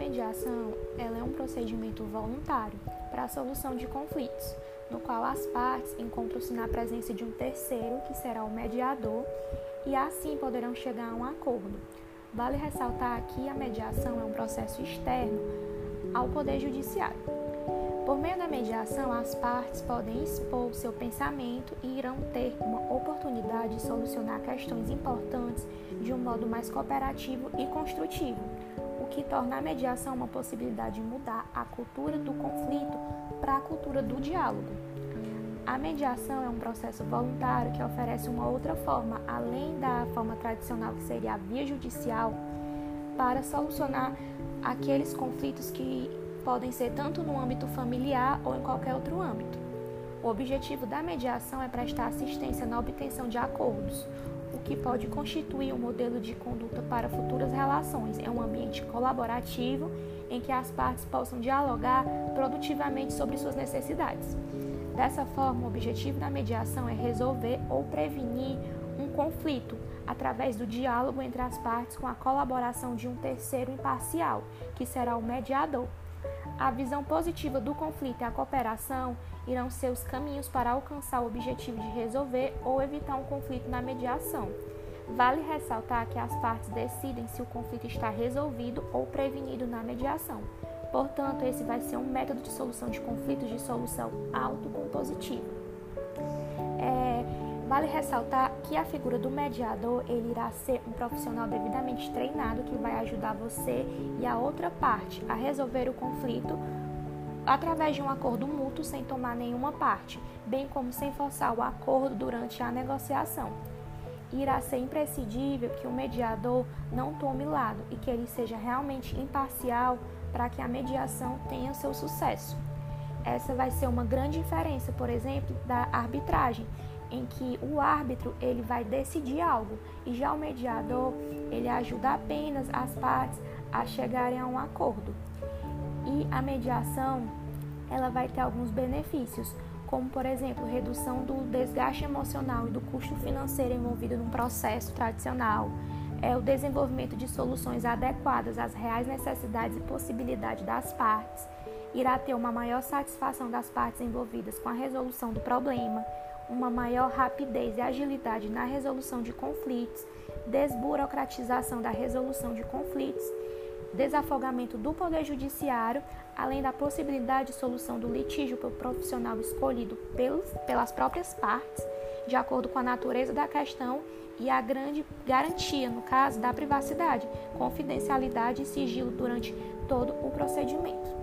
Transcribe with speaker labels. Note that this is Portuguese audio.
Speaker 1: mediação ela é um procedimento voluntário para a solução de conflitos, no qual as partes encontram-se na presença de um terceiro, que será o mediador, e assim poderão chegar a um acordo. Vale ressaltar que a mediação é um processo externo ao Poder Judiciário. Por meio da mediação, as partes podem expor seu pensamento e irão ter uma oportunidade de solucionar questões importantes de um modo mais cooperativo e construtivo, que torna a mediação uma possibilidade de mudar a cultura do conflito para a cultura do diálogo. A mediação é um processo voluntário que oferece uma outra forma, além da forma tradicional que seria a via judicial, para solucionar aqueles conflitos que podem ser tanto no âmbito familiar ou em qualquer outro âmbito. O objetivo da mediação é prestar assistência na obtenção de acordos, o que pode constituir um modelo de conduta para futuras relações. É um ambiente colaborativo em que as partes possam dialogar produtivamente sobre suas necessidades. Dessa forma, o objetivo da mediação é resolver ou prevenir um conflito através do diálogo entre as partes com a colaboração de um terceiro imparcial, que será o mediador. A visão positiva do conflito e a cooperação irão ser os caminhos para alcançar o objetivo de resolver ou evitar um conflito na mediação. Vale ressaltar que as partes decidem se o conflito está resolvido ou prevenido na mediação. Portanto, esse vai ser um método de solução de conflitos de solução autocompositiva. Vale ressaltar que a figura do mediador ele irá ser um profissional devidamente treinado que vai ajudar você e a outra parte a resolver o conflito através de um acordo mútuo sem tomar nenhuma parte, bem como sem forçar o acordo durante a negociação. Irá ser imprescindível que o mediador não tome lado e que ele seja realmente imparcial para que a mediação tenha seu sucesso. Essa vai ser uma grande diferença, por exemplo, da arbitragem, em que o árbitro ele vai decidir algo. E já o mediador ele ajuda apenas as partes a chegarem a um acordo. E a mediação ela vai ter alguns benefícios, como por exemplo redução do desgaste emocional e do custo financeiro envolvido num processo tradicional, é o desenvolvimento de soluções adequadas às reais necessidades e possibilidades das partes, irá ter uma maior satisfação das partes envolvidas com a resolução do problema uma maior rapidez e agilidade na resolução de conflitos, desburocratização da resolução de conflitos, desafogamento do Poder Judiciário, além da possibilidade de solução do litígio pelo profissional escolhido pelos, pelas próprias partes, de acordo com a natureza da questão e a grande garantia, no caso, da privacidade, confidencialidade e sigilo durante todo o procedimento.